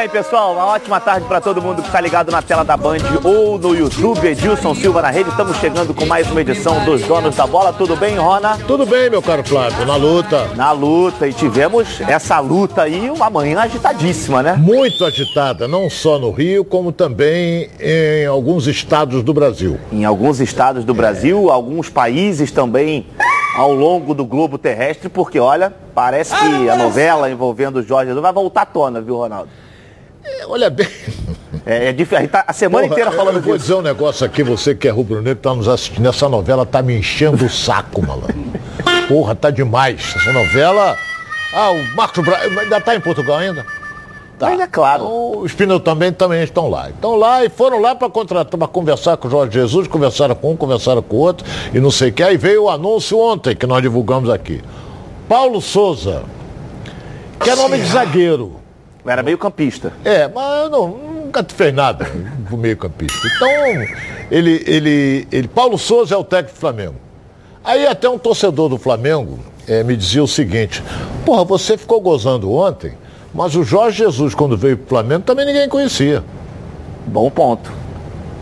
bem, pessoal? Uma ótima tarde para todo mundo que está ligado na tela da Band ou no YouTube. Edilson Silva na rede. Estamos chegando com mais uma edição dos Donos da Bola. Tudo bem, Rona? Tudo bem, meu caro Flávio. Na luta. Na luta. E tivemos essa luta aí uma manhã agitadíssima, né? Muito agitada, não só no Rio, como também em alguns estados do Brasil. Em alguns estados do Brasil, alguns países também ao longo do globo terrestre, porque olha, parece que a novela envolvendo o Jorge Jesus vai voltar à tona, viu, Ronaldo? É, olha bem. É, é diferente. Tá a semana Porra, inteira falando eu vou dizer um negócio aqui, você que é rubro-negro, tá nos assistindo. Essa novela tá me enchendo o saco, malandro. Porra, tá demais. Essa novela. Ah, o Marcos Bra... ainda tá em Portugal ainda? Tá. Mas é claro. Então, os pneus também, também estão lá. Estão lá e foram lá para contratar, para conversar com o Jorge Jesus, conversaram com um, conversaram com o outro e não sei o que. Aí veio o anúncio ontem que nós divulgamos aqui. Paulo Souza, que é nome de zagueiro. Era meio campista. É, mas eu não, nunca fez nada pro meio campista. Então, ele, ele, ele, Paulo Souza é o técnico do Flamengo. Aí até um torcedor do Flamengo é, me dizia o seguinte, porra, você ficou gozando ontem mas o Jorge Jesus, quando veio para o Flamengo, também ninguém conhecia. Bom ponto.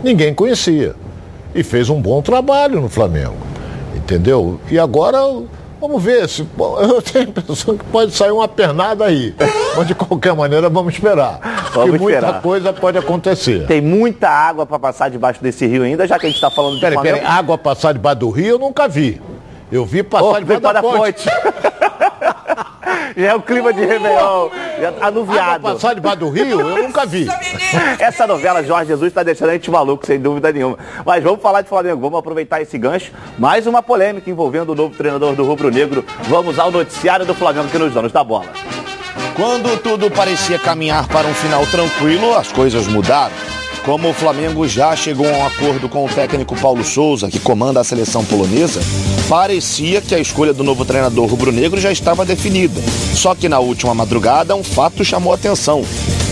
Ninguém conhecia. E fez um bom trabalho no Flamengo. Entendeu? E agora, vamos ver. Se, eu tenho a impressão que pode sair uma pernada aí. Mas de qualquer maneira, vamos esperar. Vamos esperar. muita coisa pode acontecer. Tem muita água para passar debaixo desse rio ainda, já que a gente está falando de peraí, Flamengo. Peraí, água passar debaixo do rio eu nunca vi. Eu vi passar oh, debaixo da, da ponte. ponte. Já é o clima de Réveillon, já tá anuviado. Ah, passar debaixo do rio, eu nunca vi. Essa novela Jorge Jesus está deixando a gente maluco, sem dúvida nenhuma. Mas vamos falar de Flamengo, vamos aproveitar esse gancho. Mais uma polêmica envolvendo o novo treinador do Rubro Negro. Vamos ao noticiário do Flamengo que nos donos da bola. Quando tudo parecia caminhar para um final tranquilo, as coisas mudaram. Como o Flamengo já chegou a um acordo com o técnico Paulo Souza, que comanda a seleção polonesa, parecia que a escolha do novo treinador rubro-negro já estava definida. Só que na última madrugada, um fato chamou atenção.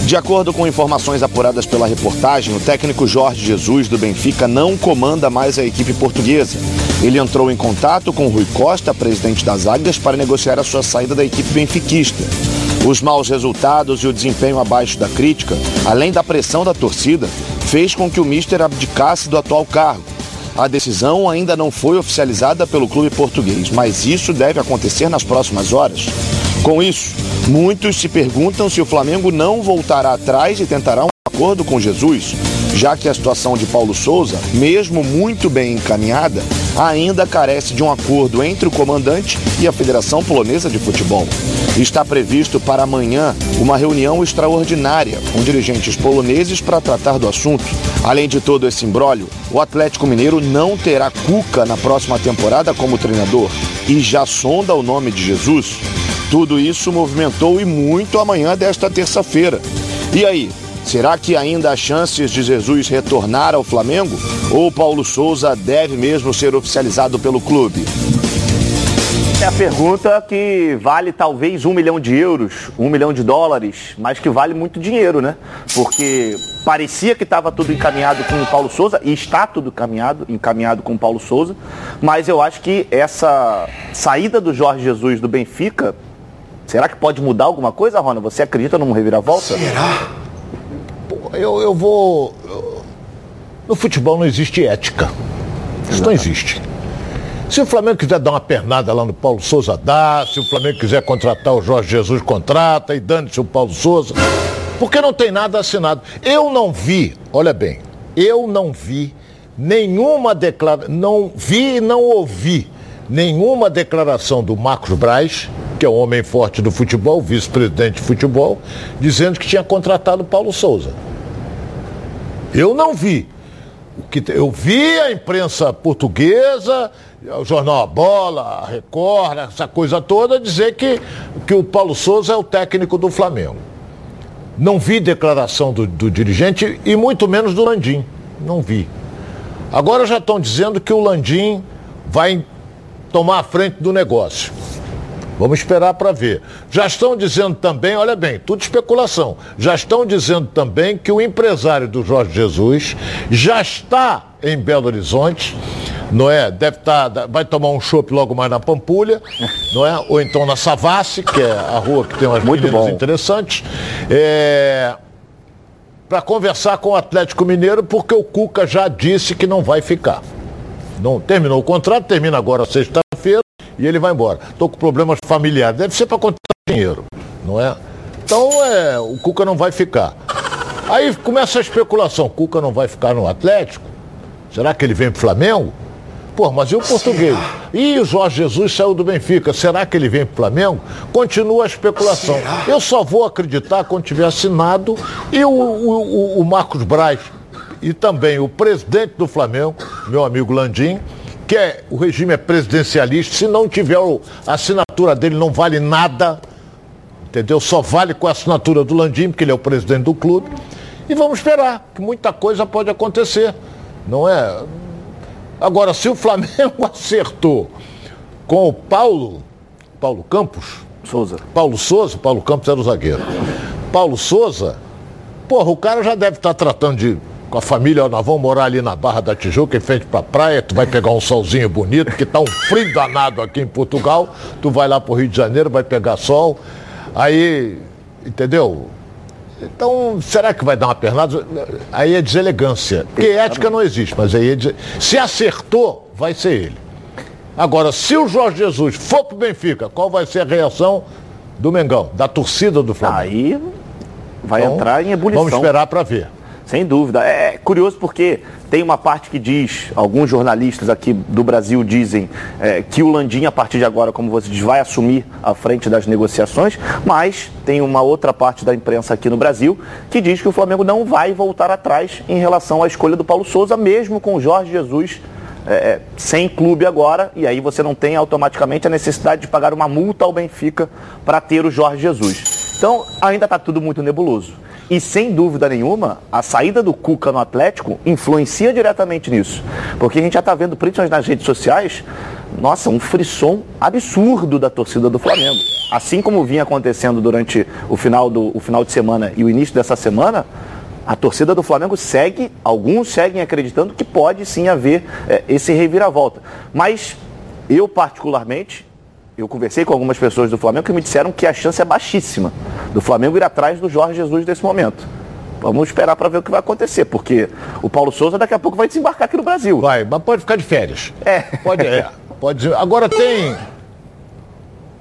De acordo com informações apuradas pela reportagem, o técnico Jorge Jesus do Benfica não comanda mais a equipe portuguesa. Ele entrou em contato com Rui Costa, presidente das Águias, para negociar a sua saída da equipe benfiquista. Os maus resultados e o desempenho abaixo da crítica, além da pressão da torcida, fez com que o Mister abdicasse do atual cargo. A decisão ainda não foi oficializada pelo clube português, mas isso deve acontecer nas próximas horas. Com isso, muitos se perguntam se o Flamengo não voltará atrás e tentará um acordo com Jesus, já que a situação de Paulo Souza, mesmo muito bem encaminhada, ainda carece de um acordo entre o comandante e a Federação Polonesa de Futebol. Está previsto para amanhã uma reunião extraordinária com dirigentes poloneses para tratar do assunto. Além de todo esse imbróglio, o Atlético Mineiro não terá Cuca na próxima temporada como treinador e já sonda o nome de Jesus. Tudo isso movimentou e muito amanhã desta terça-feira. E aí, Será que ainda há chances de Jesus retornar ao Flamengo? Ou Paulo Souza deve mesmo ser oficializado pelo clube? É a pergunta que vale talvez um milhão de euros, um milhão de dólares, mas que vale muito dinheiro, né? Porque parecia que estava tudo encaminhado com o Paulo Souza, e está tudo encaminhado, encaminhado com o Paulo Souza, mas eu acho que essa saída do Jorge Jesus do Benfica, será que pode mudar alguma coisa, Rona? Você acredita num reviravolta? Será? Eu, eu vou. No futebol não existe ética. Isso não existe. Se o Flamengo quiser dar uma pernada lá no Paulo Souza, dá. Se o Flamengo quiser contratar o Jorge Jesus, contrata. E dane-se o Paulo Souza. Porque não tem nada assinado. Eu não vi, olha bem, eu não vi nenhuma declaração, não vi e não ouvi nenhuma declaração do Marcos Braz, que é o homem forte do futebol, vice-presidente de futebol, dizendo que tinha contratado o Paulo Souza. Eu não vi. O que eu vi a imprensa portuguesa, o jornal A Bola, a Record, essa coisa toda, dizer que, que o Paulo Souza é o técnico do Flamengo. Não vi declaração do, do dirigente e muito menos do Landim. Não vi. Agora já estão dizendo que o Landim vai tomar a frente do negócio. Vamos esperar para ver. Já estão dizendo também, olha bem, tudo especulação. Já estão dizendo também que o empresário do Jorge Jesus já está em Belo Horizonte, não é? Deve estar, tá, vai tomar um chopp logo mais na Pampulha, não é? Ou então na Savassi, que é a rua que tem umas Muito bom. interessantes. É, para conversar com o Atlético Mineiro, porque o Cuca já disse que não vai ficar. Não terminou o contrato, termina agora sexta-feira e ele vai embora. Estou com problemas familiares, deve ser para contar dinheiro, não é? Então é, o Cuca não vai ficar. Aí começa a especulação, o Cuca não vai ficar no Atlético? Será que ele vem para o Flamengo? Pô, mas e o português? E o Jorge Jesus saiu do Benfica. Será que ele vem para o Flamengo? Continua a especulação. Eu só vou acreditar quando tiver assinado e o, o, o Marcos Braz e também o presidente do Flamengo, meu amigo Landim, que é, o regime é presidencialista, se não tiver a assinatura dele não vale nada, entendeu? Só vale com a assinatura do Landim, porque ele é o presidente do clube. E vamos esperar, que muita coisa pode acontecer, não é? Agora, se o Flamengo acertou com o Paulo, Paulo Campos, Souza. Paulo Souza, Paulo Campos era o zagueiro. Paulo Souza, porra, o cara já deve estar tratando de com a família, ó, nós vamos morar ali na Barra da Tijuca, em frente pra praia, tu vai pegar um solzinho bonito, que tá um frio danado aqui em Portugal, tu vai lá pro Rio de Janeiro, vai pegar sol, aí, entendeu? Então, será que vai dar uma pernada? Aí é deselegância. Porque ética não existe, mas aí é des... Se acertou, vai ser ele. Agora, se o Jorge Jesus for pro Benfica, qual vai ser a reação do Mengão, da torcida do Flamengo? Aí vai então, entrar em ebulição. Vamos esperar para ver. Sem dúvida. É curioso porque tem uma parte que diz, alguns jornalistas aqui do Brasil dizem é, que o Landim, a partir de agora, como você diz, vai assumir a frente das negociações, mas tem uma outra parte da imprensa aqui no Brasil que diz que o Flamengo não vai voltar atrás em relação à escolha do Paulo Souza, mesmo com o Jorge Jesus é, é sem clube agora, e aí você não tem automaticamente a necessidade de pagar uma multa ao Benfica para ter o Jorge Jesus. Então ainda está tudo muito nebuloso. E sem dúvida nenhuma, a saída do Cuca no Atlético influencia diretamente nisso. Porque a gente já está vendo, principalmente nas redes sociais, nossa, um frisson absurdo da torcida do Flamengo. Assim como vinha acontecendo durante o final, do, o final de semana e o início dessa semana, a torcida do Flamengo segue, alguns seguem acreditando que pode sim haver é, esse reviravolta. Mas eu, particularmente, eu conversei com algumas pessoas do Flamengo que me disseram que a chance é baixíssima do Flamengo ir atrás do Jorge Jesus nesse momento. Vamos esperar para ver o que vai acontecer, porque o Paulo Souza daqui a pouco vai desembarcar aqui no Brasil. Vai, mas pode ficar de férias. É. Pode, é, pode. Agora tem.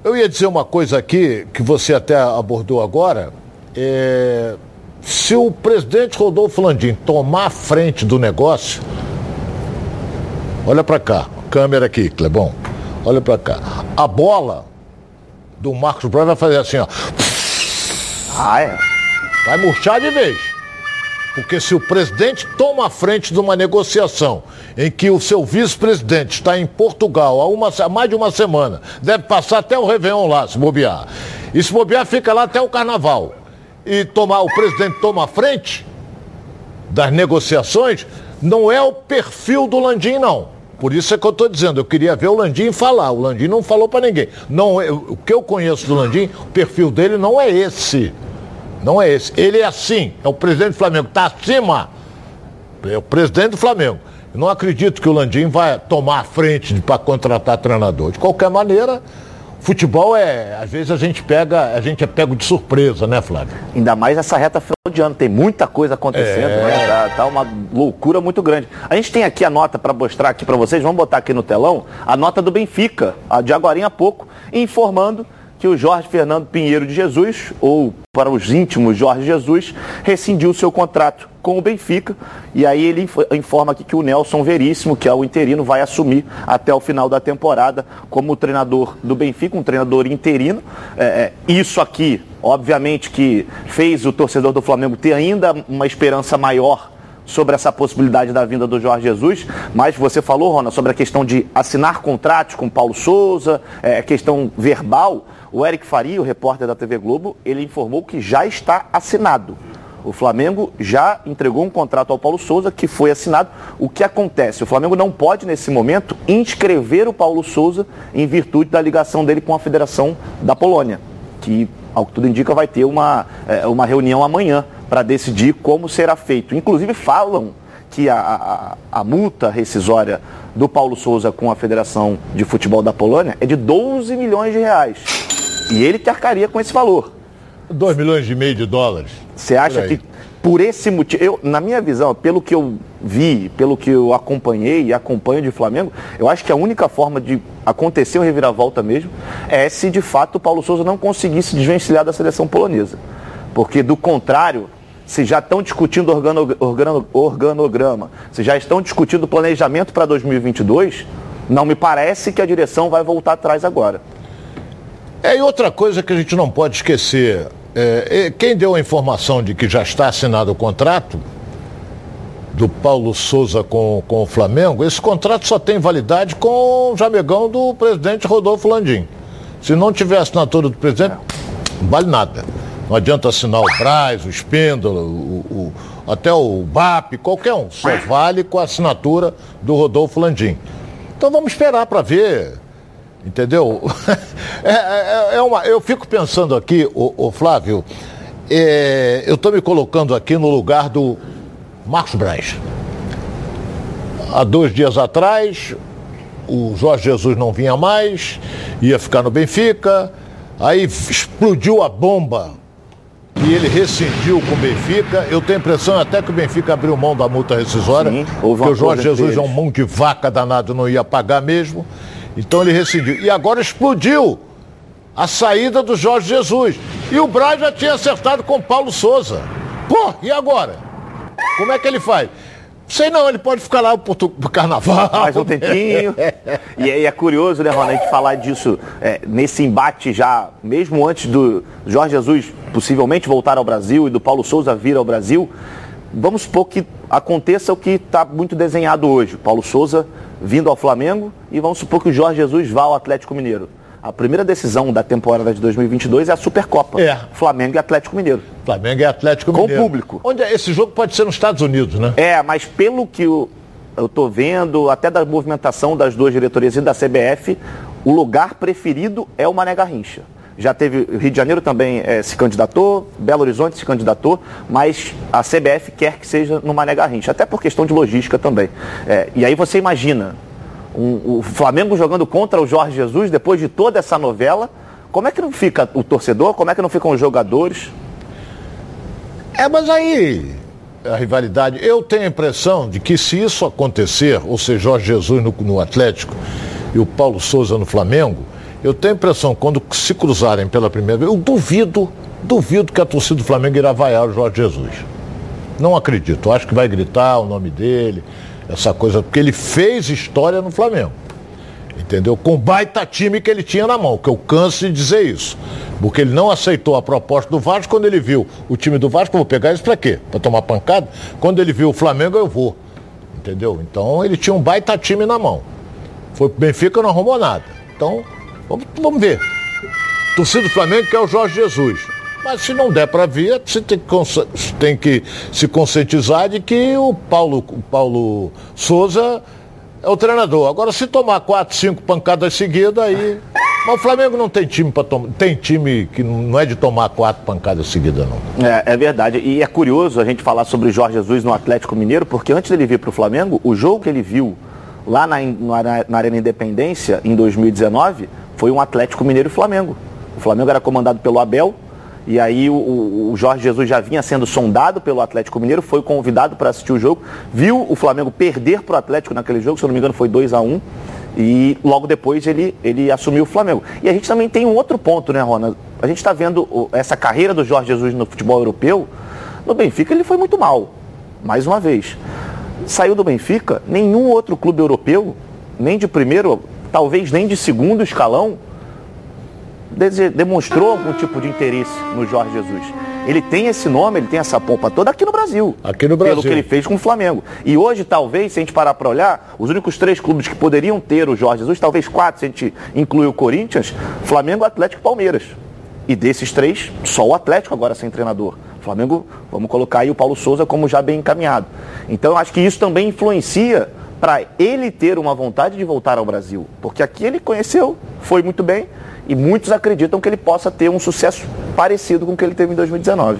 Eu ia dizer uma coisa aqui que você até abordou agora. É... Se o presidente Rodolfo Landim tomar a frente do negócio, olha para cá, câmera aqui, Clebão. Olha para cá. A bola do Marcos Braz vai fazer assim, ó. Ah, é? Vai murchar de vez. Porque se o presidente toma a frente de uma negociação em que o seu vice-presidente está em Portugal há, uma, há mais de uma semana, deve passar até o Réveillon lá, se bobear. E se bobear, fica lá até o carnaval. E tomar, o presidente toma a frente das negociações, não é o perfil do Landim, não. Por isso é que eu estou dizendo, eu queria ver o Landim falar. O Landim não falou para ninguém. Não, eu, o que eu conheço do Landim, o perfil dele não é esse. Não é esse. Ele é assim, é o presidente do Flamengo, está acima. É o presidente do Flamengo. Eu não acredito que o Landim vai tomar a frente para contratar treinador. De qualquer maneira, futebol é, às vezes a gente pega, a gente é pego de surpresa, né, Flávio? Ainda mais essa reta final de ano, tem muita coisa acontecendo, é... né? Tá, tá, uma loucura muito grande. A gente tem aqui a nota para mostrar aqui para vocês, vamos botar aqui no telão, a nota do Benfica, a de agora há pouco, informando que o Jorge Fernando Pinheiro de Jesus, ou para os íntimos Jorge Jesus, rescindiu seu contrato com o Benfica. E aí ele informa aqui que o Nelson Veríssimo, que é o interino, vai assumir até o final da temporada como treinador do Benfica, um treinador interino. É, é, isso aqui, obviamente, que fez o torcedor do Flamengo ter ainda uma esperança maior sobre essa possibilidade da vinda do Jorge Jesus, mas você falou, Rona, sobre a questão de assinar contratos com Paulo Souza, é, questão verbal. O Eric Faria, o repórter da TV Globo, ele informou que já está assinado. O Flamengo já entregou um contrato ao Paulo Souza que foi assinado. O que acontece? O Flamengo não pode, nesse momento, inscrever o Paulo Souza em virtude da ligação dele com a Federação da Polônia, que, ao que tudo indica, vai ter uma, é, uma reunião amanhã para decidir como será feito. Inclusive falam que a, a, a, multa rescisória do Paulo Souza com a Federação de Futebol da Polônia é de 12 milhões de reais. E ele que arcaria com esse valor. 2 milhões e meio de dólares. Você acha que por esse motivo, eu, na minha visão, pelo que eu vi, pelo que eu acompanhei e acompanho de Flamengo, eu acho que a única forma de acontecer um reviravolta mesmo é se de fato o Paulo Souza não conseguisse desvencilhar da seleção polonesa. Porque do contrário, se já estão discutindo organo, organo, organograma, se já estão discutindo planejamento para 2022, não me parece que a direção vai voltar atrás agora. É, e outra coisa que a gente não pode esquecer, é, quem deu a informação de que já está assinado o contrato do Paulo Souza com, com o Flamengo, esse contrato só tem validade com o jamegão do presidente Rodolfo Landim. Se não tiver assinatura do presidente, não vale nada. Não adianta assinar o Braz, o Espíndola, o, o, até o BAP, qualquer um. Só vale com a assinatura do Rodolfo Landim. Então vamos esperar para ver Entendeu? É, é, é, uma, eu fico pensando aqui, o, Flávio, é, eu estou me colocando aqui no lugar do Marcos Braz. Há dois dias atrás, o Jorge Jesus não vinha mais, ia ficar no Benfica, aí explodiu a bomba e ele rescindiu com o Benfica. Eu tenho a impressão até que o Benfica abriu mão da multa rescisória, Sim, porque o Jorge Jesus é um mão de vaca danado, não ia pagar mesmo. Então ele rescindiu. E agora explodiu a saída do Jorge Jesus. E o Braz já tinha acertado com o Paulo Souza. Pô, e agora? Como é que ele faz? Sei não, ele pode ficar lá pro, pro carnaval. Mais um tempinho. e aí é curioso, né, Ronald, a gente falar disso é, nesse embate já, mesmo antes do Jorge Jesus possivelmente voltar ao Brasil e do Paulo Souza vir ao Brasil. Vamos supor que aconteça o que está muito desenhado hoje. Paulo Souza vindo ao Flamengo e vamos supor que o Jorge Jesus vá ao Atlético Mineiro. A primeira decisão da temporada de 2022 é a Supercopa. É. Flamengo e Atlético Mineiro. Flamengo e Atlético Mineiro. Com público. Onde é? esse jogo pode ser nos Estados Unidos, né? É, mas pelo que eu estou vendo, até da movimentação das duas diretorias e da CBF, o lugar preferido é o Mané Garrincha já teve, Rio de Janeiro também é, se candidatou, Belo Horizonte se candidatou, mas a CBF quer que seja no Mané Garrincha, até por questão de logística também. É, e aí você imagina um, o Flamengo jogando contra o Jorge Jesus depois de toda essa novela, como é que não fica o torcedor, como é que não ficam os jogadores? É, mas aí a rivalidade, eu tenho a impressão de que se isso acontecer, ou seja, Jorge Jesus no, no Atlético e o Paulo Souza no Flamengo, eu tenho a impressão, quando se cruzarem pela primeira vez, eu duvido, duvido que a torcida do Flamengo irá vaiar o Jorge Jesus. Não acredito. Acho que vai gritar o nome dele, essa coisa, porque ele fez história no Flamengo. Entendeu? Com o baita time que ele tinha na mão, que eu canso de dizer isso. Porque ele não aceitou a proposta do Vasco quando ele viu o time do Vasco, eu vou pegar isso para quê? Para tomar pancada? Quando ele viu o Flamengo, eu vou. Entendeu? Então ele tinha um baita time na mão. Foi pro Benfica, não arrumou nada. Então, Vamos, vamos ver. Torcida do Flamengo quer o Jorge Jesus. Mas se não der para vir, você tem que, tem que, se conscientizar de que o Paulo, o Paulo Souza é o treinador. Agora, se tomar quatro, cinco pancadas seguidas, aí. Mas o Flamengo não tem time para tomar. Tem time que não é de tomar quatro pancadas seguidas, não. É, é verdade. E é curioso a gente falar sobre o Jorge Jesus no Atlético Mineiro, porque antes dele vir para o Flamengo, o jogo que ele viu lá na, na, na Arena Independência, em 2019, foi um Atlético Mineiro e Flamengo. O Flamengo era comandado pelo Abel, e aí o, o, Jorge Jesus já vinha sendo sondado pelo Atlético Mineiro, foi convidado para assistir o jogo, viu o Flamengo perder para o Atlético naquele jogo, se eu não me engano foi 2 a 1 um, e logo depois ele, ele assumiu o Flamengo. E a gente também tem um outro ponto, né, Rona? A gente está vendo essa carreira do Jorge Jesus no futebol europeu. No Benfica ele foi muito mal, mais uma vez. Saiu do Benfica, nenhum outro clube europeu, nem de primeiro, talvez nem de segundo escalão, demonstrou algum tipo de interesse no Jorge Jesus. Ele tem esse nome, ele tem essa pompa toda aqui no Brasil. Aqui no Brasil. Pelo que ele fez com o Flamengo. E hoje, talvez, se a gente parar para olhar, os únicos três clubes que poderiam ter o Jorge Jesus, talvez quatro, se a gente incluir o Corinthians, Flamengo, Atlético e Palmeiras. E desses três, só o Atlético agora sem treinador. Flamengo, vamos colocar aí o Paulo Souza como já bem encaminhado. Então, eu acho que isso também influencia para ele ter uma vontade de voltar ao Brasil. Porque aqui ele conheceu, foi muito bem, e muitos acreditam que ele possa ter um sucesso parecido com o que ele teve em 2019.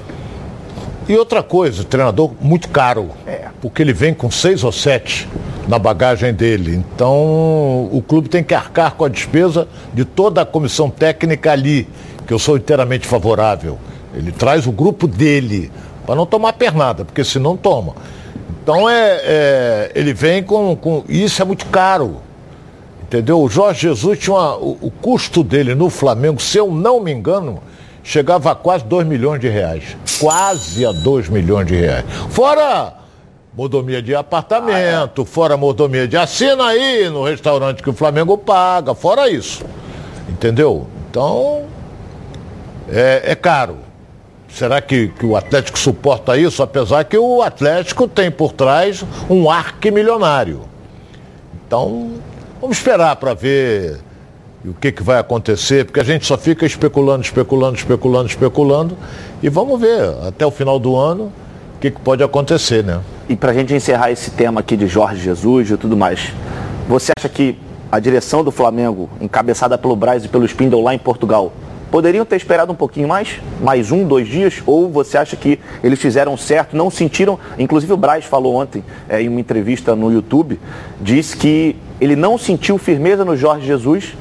E outra coisa, treinador muito caro, é. porque ele vem com seis ou sete na bagagem dele. Então o clube tem que arcar com a despesa de toda a comissão técnica ali, que eu sou inteiramente favorável. Ele traz o grupo dele para não tomar pernada, porque se não toma. Então é, é, ele vem com, com. Isso é muito caro. Entendeu? O Jorge Jesus tinha uma, o, o, custo dele no Flamengo, se eu não me engano, chegava a quase 2 milhões de reais. Quase a 2 milhões de reais. Fora mordomia de apartamento, ah, é. fora mordomia de assina aí no restaurante que o Flamengo paga, fora isso. Entendeu? Então, é, é caro. Será que, que, o Atlético suporta isso? Apesar que o Atlético tem por trás um arquimilionário. Então, vamos esperar para ver o que, que vai acontecer, porque a gente só fica especulando, especulando, especulando, especulando. E vamos ver até o final do ano o que, que pode acontecer, né? E para a gente encerrar esse tema aqui de Jorge Jesus e tudo mais, você acha que a direção do Flamengo, encabeçada pelo Braz e pelo Spindle lá em Portugal, poderiam ter esperado um pouquinho mais? Mais um, dois dias? Ou você acha que eles fizeram certo, não sentiram? Inclusive o Braz falou ontem, é, em uma entrevista no YouTube, disse que ele não sentiu firmeza no Jorge Jesus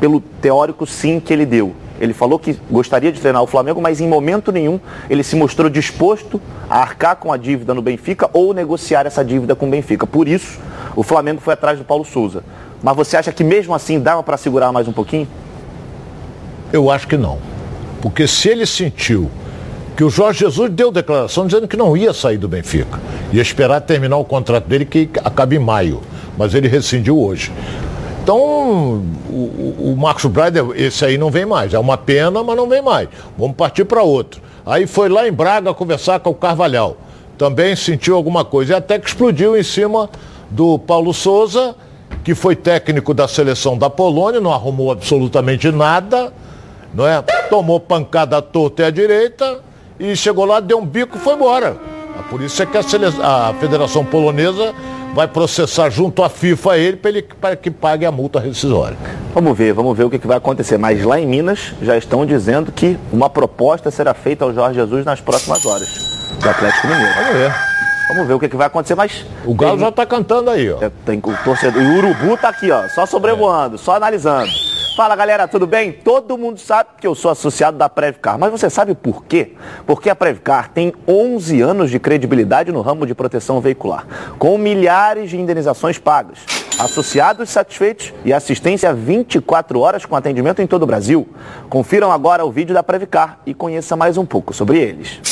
pelo teórico sim que ele deu. Ele falou que gostaria de treinar o Flamengo, mas em momento nenhum ele se mostrou disposto a arcar com a dívida no Benfica ou negociar essa dívida com o Benfica. Por isso, o Flamengo foi atrás do Paulo Souza. Mas você acha que mesmo assim dava para segurar mais um pouquinho? Eu acho que não. Porque se ele sentiu que o Jorge Jesus deu declaração dizendo que não ia sair do Benfica, ia esperar terminar o contrato dele que acaba em maio, mas ele rescindiu hoje. Então, o, o Marcos Braida, esse aí não vem mais. É uma pena, mas não vem mais. Vamos partir para outro. Aí foi lá em Braga conversar com o Carvalhal. Também sentiu alguma coisa. E até que explodiu em cima do Paulo Souza, que foi técnico da seleção da Polônia, não arrumou absolutamente nada não é? Tomou pancada à torta e à direita e chegou lá, deu um bico e foi embora. Por isso é que a, a Federação Polonesa vai processar junto à FIFA ele para ele para que pague a multa rescisória. Vamos ver, vamos ver o que, que, vai acontecer. Mas lá em Minas já estão dizendo que uma proposta será feita ao Jorge Jesus nas próximas horas do Atlético Mineiro. Vamos ver. Vamos ver o que, que vai acontecer, mas. O Galo tem... já está cantando aí, ó. É, tem o torcedor. E o Urubu está aqui, ó, só sobrevoando, é. só analisando. Fala galera, tudo bem? Todo mundo sabe que eu sou associado da Previcar, mas você sabe por quê? Porque a Previcar tem 11 anos de credibilidade no ramo de proteção veicular, com milhares de indenizações pagas, associados satisfeitos e assistência 24 horas com atendimento em todo o Brasil. Confiram agora o vídeo da Previcar e conheça mais um pouco sobre eles.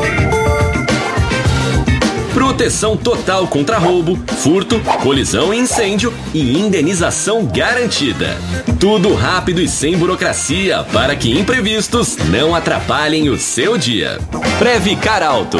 Proteção total contra roubo, furto, colisão e incêndio e indenização garantida. Tudo rápido e sem burocracia para que imprevistos não atrapalhem o seu dia. Previcar Alto.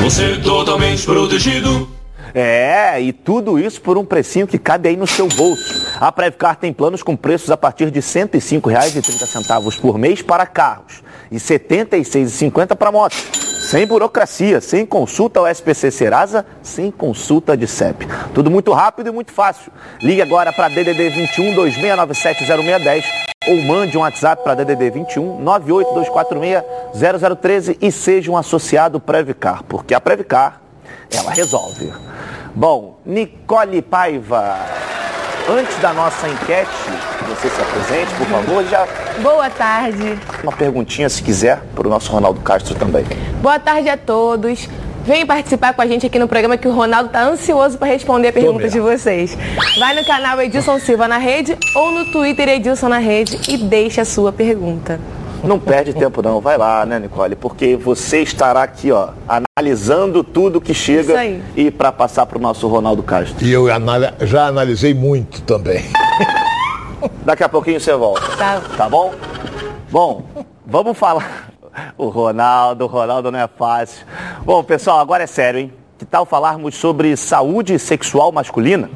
Você totalmente protegido. É, e tudo isso por um precinho que cabe aí no seu bolso. A Previcar tem planos com preços a partir de R$ 105,30 por mês para carros e R$ 76,50 para motos. Sem burocracia, sem consulta ao SPC Serasa, sem consulta de CEP. Tudo muito rápido e muito fácil. Ligue agora para DDD 21 2697 0610 ou mande um WhatsApp para DDD 21 98246 0013 e seja um associado Previcar, porque a Previcar, ela resolve. Bom, Nicole Paiva, antes da nossa enquete, você se apresente, por favor. Já... Boa tarde. Uma perguntinha, se quiser, para o nosso Ronaldo Castro também. Boa tarde a todos. Vem participar com a gente aqui no programa que o Ronaldo está ansioso para responder a pergunta de vocês. Vai no canal Edilson Silva na rede ou no Twitter Edilson na rede e deixe a sua pergunta. Não perde tempo não, vai lá, né, Nicole? Porque você estará aqui, ó, analisando tudo que chega e para passar para o nosso Ronaldo Castro. E eu já analisei muito também. Daqui a pouquinho você volta. Tá. Tá bom? Bom, vamos falar. O Ronaldo, o Ronaldo não é fácil. Bom, pessoal, agora é sério, hein? Que tal falarmos sobre saúde sexual masculina?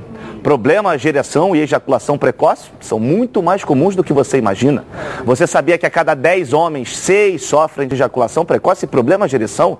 Problemas de ereção e ejaculação precoce são muito mais comuns do que você imagina. Você sabia que a cada 10 homens, 6 sofrem de ejaculação precoce e problemas de ereção?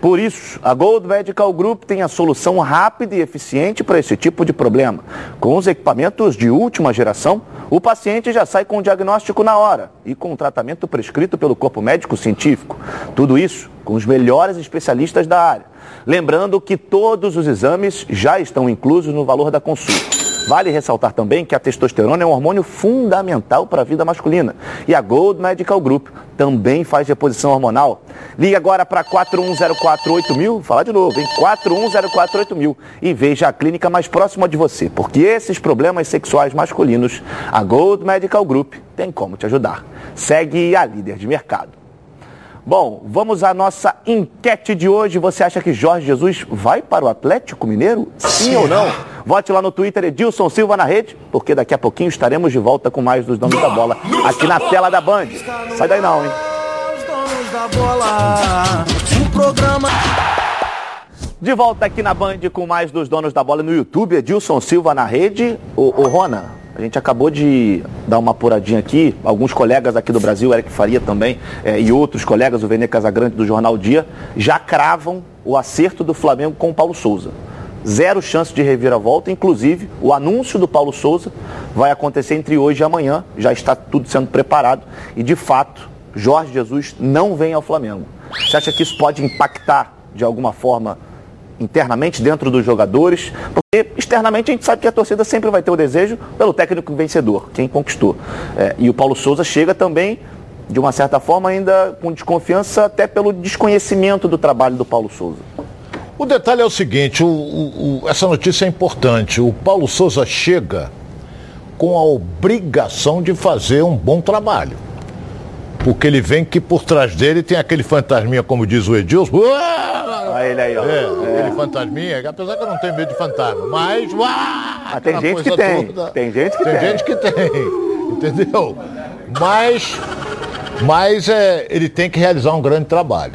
Por isso, a Gold Medical Group tem a solução rápida e eficiente para esse tipo de problema. Com os equipamentos de última geração, o paciente já sai com o diagnóstico na hora e com o tratamento prescrito pelo corpo médico científico. Tudo isso com os melhores especialistas da área. Lembrando que todos os exames já estão inclusos no valor da consulta. Vale ressaltar também que a testosterona é um hormônio fundamental para a vida masculina. E a Gold Medical Group também faz reposição hormonal. Ligue agora para 41048000, falar de novo, hein? 41048000 e veja a clínica mais próxima de você, porque esses problemas sexuais masculinos, a Gold Medical Group tem como te ajudar. Segue a líder de mercado. Bom, vamos à nossa enquete de hoje. Você acha que Jorge Jesus vai para o Atlético Mineiro? Sim, ou não? Vote lá no Twitter Edilson Silva na rede, porque daqui a pouquinho estaremos de volta com mais dos donos da bola aqui na tela da Band. Sai daí não, hein? De volta aqui na Band com mais dos donos da bola no YouTube, Edilson Silva na rede. O, o Rona, a gente acabou de dar uma apuradinha aqui, alguns colegas aqui do Brasil, Eric Faria também, é, e outros colegas, o Vene Casagrande do Jornal Dia, já cravam o acerto do Flamengo com o Paulo Souza. Zero chance de reviravolta, inclusive o anúncio do Paulo Souza vai acontecer entre hoje e amanhã, já está tudo sendo preparado e de fato Jorge Jesus não vem ao Flamengo. Você acha que isso pode impactar de alguma forma internamente dentro dos jogadores, porque externamente a gente sabe que a torcida sempre vai ter o desejo pelo técnico vencedor, quem conquistou. É, e o Paulo Souza chega também, de uma certa forma, ainda com desconfiança, até pelo desconhecimento do trabalho do Paulo Souza. O detalhe é o seguinte: o, o, o, essa notícia é importante. O Paulo Souza chega com a obrigação de fazer um bom trabalho. Porque ele vem que por trás dele tem aquele fantasminha, como diz o Edilson. Olha ele aí, ó. É, é. aquele fantasminha, apesar que eu não tenho medo de fantasma, mas. Ah, tem gente que tem. Toda. Tem gente que tem. Tem gente que tem. Entendeu? Mas. Mas é, ele tem que realizar um grande trabalho.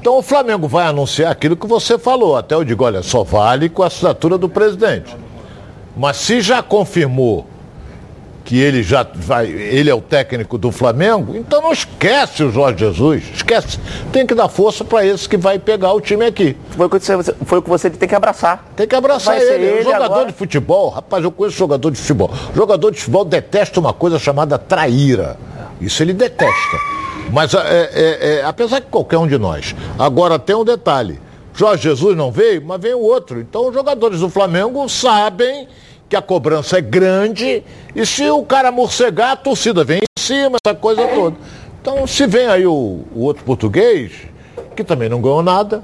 Então o Flamengo vai anunciar aquilo que você falou. Até eu digo, olha, só vale com a assinatura do presidente. Mas se já confirmou que ele já vai, ele é o técnico do Flamengo, então não esquece o Jorge Jesus, esquece. Tem que dar força para esse que vai pegar o time aqui. Foi o que você, foi o que você tem que abraçar. Tem que abraçar vai ele. ele. jogador agora... de futebol, rapaz, eu conheço jogador de futebol. Jogador de futebol detesta uma coisa chamada traíra. Isso ele detesta. Mas é, é, é, apesar que qualquer um de nós. Agora tem um detalhe. Jorge Jesus não veio, mas veio outro. Então os jogadores do Flamengo sabem que a cobrança é grande e se o cara morcegar, a torcida vem em cima, essa coisa toda. Então, se vem aí o, o outro português, que também não ganhou nada,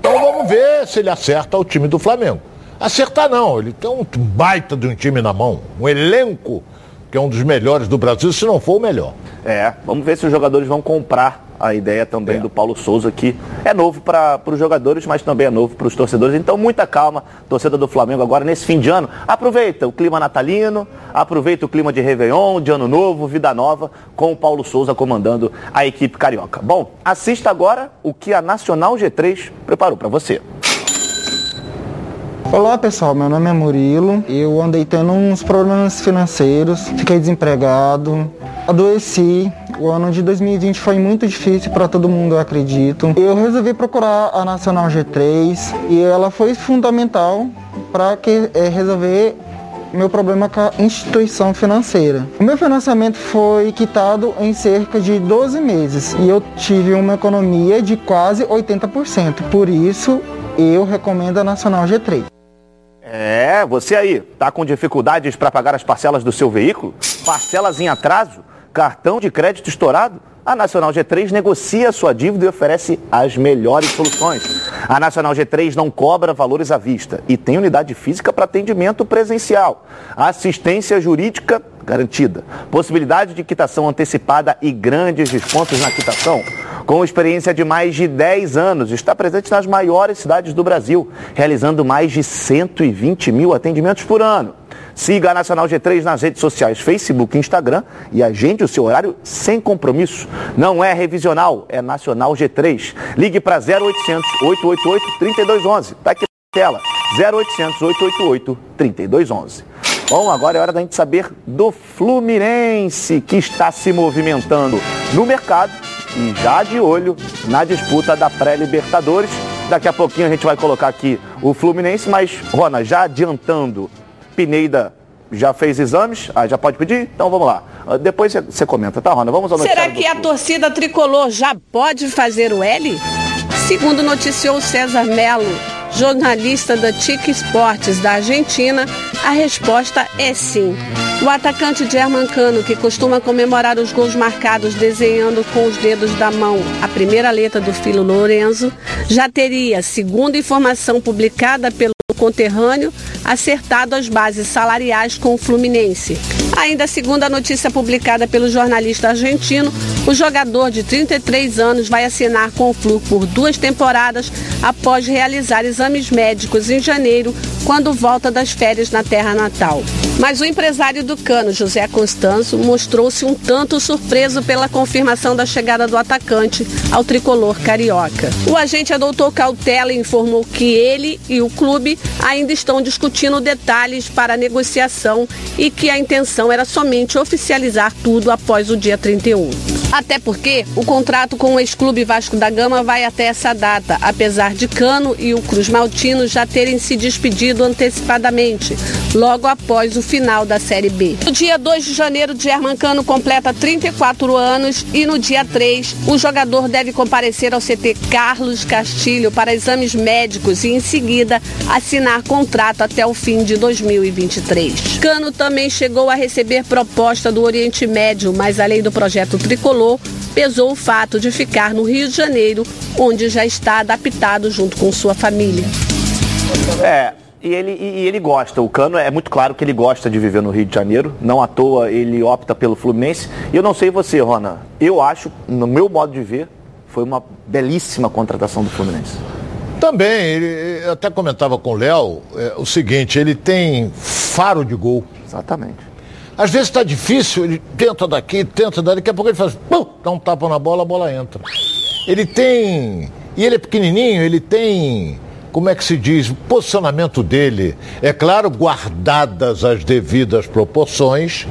então vamos ver se ele acerta o time do Flamengo. Acertar não, ele tem um baita de um time na mão, um elenco que é um dos melhores do Brasil, se não for o melhor. É, vamos ver se os jogadores vão comprar a ideia também é. do Paulo Souza, que é novo para os jogadores, mas também é novo para os torcedores. Então, muita calma, torcida do Flamengo agora nesse fim de ano. Aproveita o clima natalino, aproveita o clima de Réveillon, de Ano Novo, Vida Nova, com o Paulo Souza comandando a equipe carioca. Bom, assista agora o que a Nacional G3 preparou para você. Olá pessoal, meu nome é Murilo. Eu andei tendo uns problemas financeiros, fiquei desempregado, adoeci. O ano de 2020 foi muito difícil para todo mundo, eu acredito. Eu resolvi procurar a Nacional G3 e ela foi fundamental para que é, resolver meu problema com a instituição financeira. O meu financiamento foi quitado em cerca de 12 meses e eu tive uma economia de quase 80%. Por isso, eu recomendo a Nacional G3. É, você aí, tá com dificuldades para pagar as parcelas do seu veículo? Parcelas em atraso? Cartão de crédito estourado? A Nacional G3 negocia sua dívida e oferece as melhores soluções. A Nacional G3 não cobra valores à vista e tem unidade física para atendimento presencial. Assistência jurídica garantida. Possibilidade de quitação antecipada e grandes descontos na quitação. Com experiência de mais de 10 anos, está presente nas maiores cidades do Brasil, realizando mais de 120 mil atendimentos por ano. Siga a Nacional G3 nas redes sociais, Facebook Instagram e agende o seu horário sem compromisso. Não é revisional, é Nacional G3. Ligue para 0800 888 3211. Está aqui na tela. 0800 888 3211. Bom, agora é hora da gente saber do Fluminense, que está se movimentando no mercado e já de olho na disputa da pré-Libertadores. Daqui a pouquinho a gente vai colocar aqui o Fluminense, mas, Rona, já adiantando, Pineida já fez exames? Ah, já pode pedir? Então vamos lá. Ah, depois você comenta, tá, Rona? Vamos ao Será que a torcida tricolor já pode fazer o L? Segundo noticiou César Melo, jornalista da TIC Esportes da Argentina, a resposta é sim. O atacante German Cano, que costuma comemorar os gols marcados desenhando com os dedos da mão a primeira letra do filho Lorenzo, já teria, segundo informação publicada pelo conterrâneo, acertado as bases salariais com o Fluminense. Ainda segundo a notícia publicada pelo jornalista argentino, o jogador de 33 anos vai assinar com o Flu por duas temporadas após realizar exames médicos em janeiro, quando volta das férias na terra natal. Mas o empresário do Cano, José Constanzo, mostrou-se um tanto surpreso pela confirmação da chegada do atacante ao tricolor carioca. O agente adotou cautela e informou que ele e o clube ainda estão discutindo detalhes para a negociação e que a intenção era somente oficializar tudo após o dia 31. Até porque o contrato com o ex-clube Vasco da Gama vai até essa data, apesar de Cano e o Cruz Maltino já terem se despedido antecipadamente, logo após o final da Série B. No dia 2 de janeiro, German Cano completa 34 anos e no dia 3, o jogador deve comparecer ao CT Carlos Castilho para exames médicos e em seguida assinar contrato até o fim de 2023. Cano também chegou a receber proposta do Oriente Médio, mas além do projeto tricolor, pesou o fato de ficar no Rio de Janeiro, onde já está adaptado junto com sua família. É, e ele, e ele gosta, o Cano é muito claro que ele gosta de viver no Rio de Janeiro, não à toa ele opta pelo Fluminense. E eu não sei você, Rona, eu acho, no meu modo de ver, foi uma belíssima contratação do Fluminense. Também, ele, eu até comentava com o Léo é, o seguinte, ele tem faro de gol. Exatamente. Às vezes está difícil, ele tenta daqui, tenta daqui, daqui a pouco ele faz, pum, dá um tapa na bola, a bola entra. Ele tem, e ele é pequenininho, ele tem, como é que se diz, o posicionamento dele, é claro, guardadas as devidas proporções,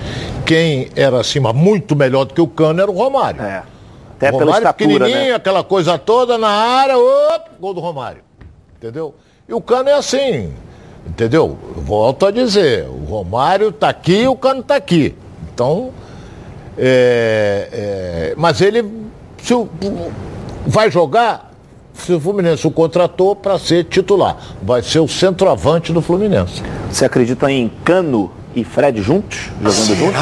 quem era acima muito melhor do que o Cano era o Romário. É. Até o Romário estatura, pequenininho, né? aquela coisa toda na área, op, gol do Romário. Entendeu? E o Cano é assim, entendeu? Eu volto a dizer, o Romário tá aqui, o Cano tá aqui. Então, é, é, mas ele se o- vai jogar, se o Fluminense o contratou para ser titular, vai ser o centroavante do Fluminense. Você acredita em Cano e Fred juntos, jogando juntos?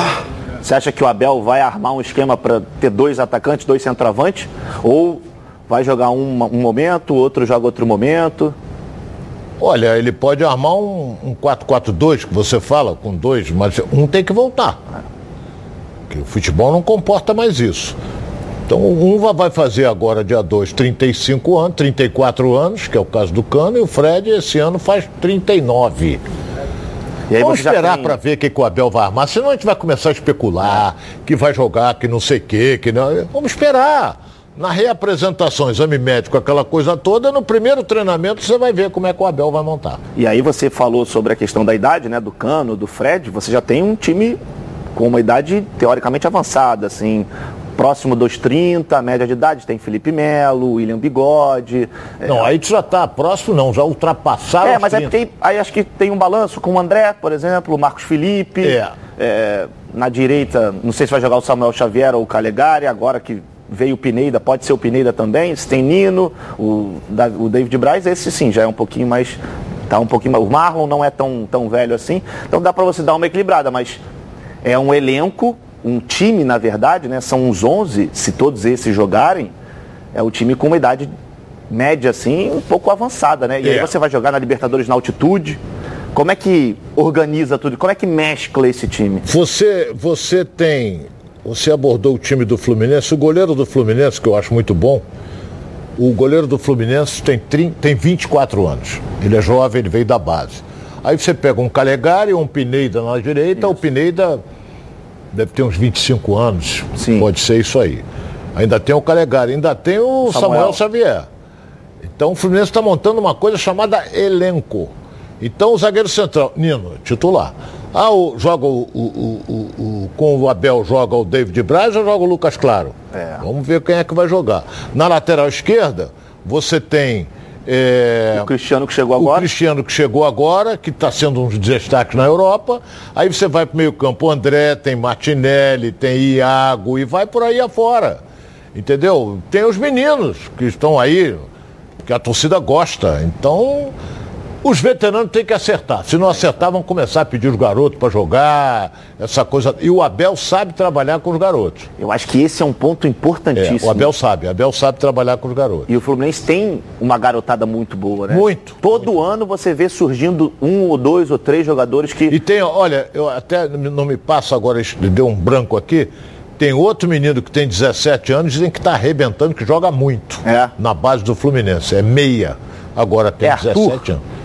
Você acha que o Abel vai armar um esquema para ter dois atacantes, dois centroavantes? Ou vai jogar um, um momento, outro joga outro momento? Olha, ele pode armar um, um 4-4-2 que você fala, com dois, mas um tem que voltar. Porque o futebol não comporta mais isso. Então um va- vai fazer agora, dia 2, 35 anos, 34 anos, que é o caso do Cano, e o Fred esse ano faz 39. E aí Vamos esperar tem- para ver o que, que o Abel vai armar, senão a gente vai começar a especular, que vai jogar, que não sei o quê, que não. Vamos esperar. Na reapresentação, exame médico, aquela coisa toda, no primeiro treinamento você vai ver como é que o Abel vai montar. E aí você falou sobre a questão da idade, né? Do Cano, do Fred. Você já tem um time com uma idade teoricamente avançada, assim, próximo dos 30, média de idade. Tem Felipe Melo, William Bigode. É, Não, aí já está próximo, não, já ultrapassaram É, mas é 30. porque aí acho que tem um balanço com o André, por exemplo, o Marcos Felipe. É. É, na direita, não sei se vai jogar o Samuel Xavier ou o Calegari, agora que veio o Pineda, pode ser o Pineda também. Se tem Nino, o, Da- o David Braz, esse sim, já é um pouquinho mais. Tá um pouquinho mais. O Marlon não é tão, tão velho assim. Então dá para você dar uma equilibrada, mas é um elenco, um time, na verdade, né? São uns 11, se todos esses jogarem, é o time com uma idade média, assim, um pouco avançada, né? E aí É. você vai jogar na Libertadores na altitude. Como é que organiza tudo? Como é que mescla esse time? Você, você tem. Você abordou o time do Fluminense, o goleiro do Fluminense, que eu acho muito bom. O goleiro do Fluminense tem, 30, tem 24 anos. Ele é jovem, ele veio da base. Aí você pega um Calegari, um Pineda na direita, o Pineda deve ter uns 25 anos. Sim. Pode ser isso aí. Ainda tem o Calegari, ainda tem o Samuel. Samuel, Xavier. Então o Fluminense está montando uma coisa chamada elenco. Então o zagueiro central, Nino, titular. Ah, o, joga o, o, o, o, com o Abel joga o David Braz ou joga o Lucas Claro? É. Vamos ver quem é que vai jogar. Na lateral esquerda, você tem. é, O Cristiano que chegou o agora. Cristiano que chegou agora, que está sendo um dos destaques na Europa. Aí você vai para o meio campo, o André, tem Martinelli, tem Iago e vai por aí afora. Entendeu? Tem os meninos que estão aí, que a torcida gosta. Então, os veteranos têm que acertar. Se não acertar, vão começar a pedir os garotos para jogar, essa coisa. E o Abel sabe trabalhar com os garotos. Eu acho que esse é um ponto É, importantíssimo. o Abel sabe, o Abel sabe trabalhar com os garotos. E o Fluminense tem uma garotada muito boa, né? Muito. Todo ano você vê surgindo um ou dois ou três jogadores que. E tem, olha, eu até não me passo agora, deu um branco aqui. Tem outro menino que tem 17 anos, dizem que está arrebentando, que joga muito É. na base do Fluminense. É meia, agora tem É 17 Arthur? anos.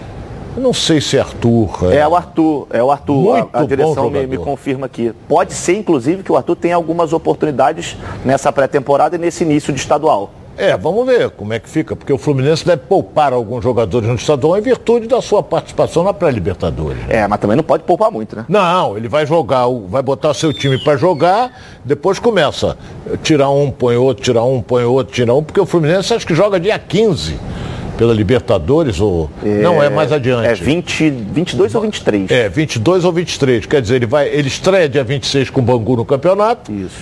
Não sei se é Arthur. É o Arthur, é o Arthur. Muito a, a direção me, me confirma aqui. Pode ser, inclusive, que o Arthur tenha algumas oportunidades nessa pré-temporada e nesse início de estadual. É, vamos ver como é que fica, porque o Fluminense deve poupar alguns jogadores no estadual em virtude da sua participação na pré-libertadores. É, mas também não pode poupar muito, né? Não, ele vai jogar, vai botar seu time para jogar, depois começa. Tirar um, põe outro, tirar um, põe outro, tirar um, porque o Fluminense acho que joga dia 15 pela Libertadores, ou. não, é mais adiante. É 20, 22 ou 23. É, 22 ou 23. Quer dizer, ele, vai, ele estreia dia 26 com o Bangu no campeonato. Isso.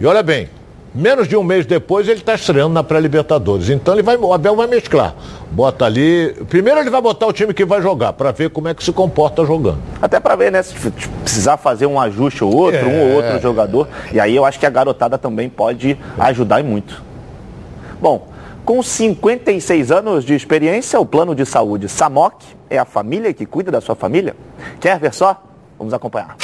E olha bem, menos de um mês depois ele está estreando na pré-Libertadores. Então ele vai, o Abel vai mesclar. Bota ali. Primeiro ele vai botar o time que vai jogar, para ver como é que se comporta jogando. Até para ver, né? Se f- precisar fazer um ajuste ou outro, um ou outro jogador. E aí eu acho que a garotada também pode ajudar e muito. Bom, com 56 anos de experiência, o plano de saúde SAMOC é a família que cuida da sua família? Quer ver só? Vamos acompanhar.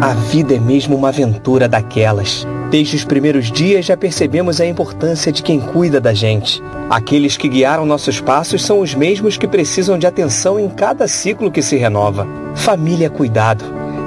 A vida é mesmo uma aventura daquelas. Desde os primeiros dias já percebemos a importância de quem cuida da gente. Aqueles que guiaram nossos passos são os mesmos que precisam de atenção em cada ciclo que se renova. Família é cuidado.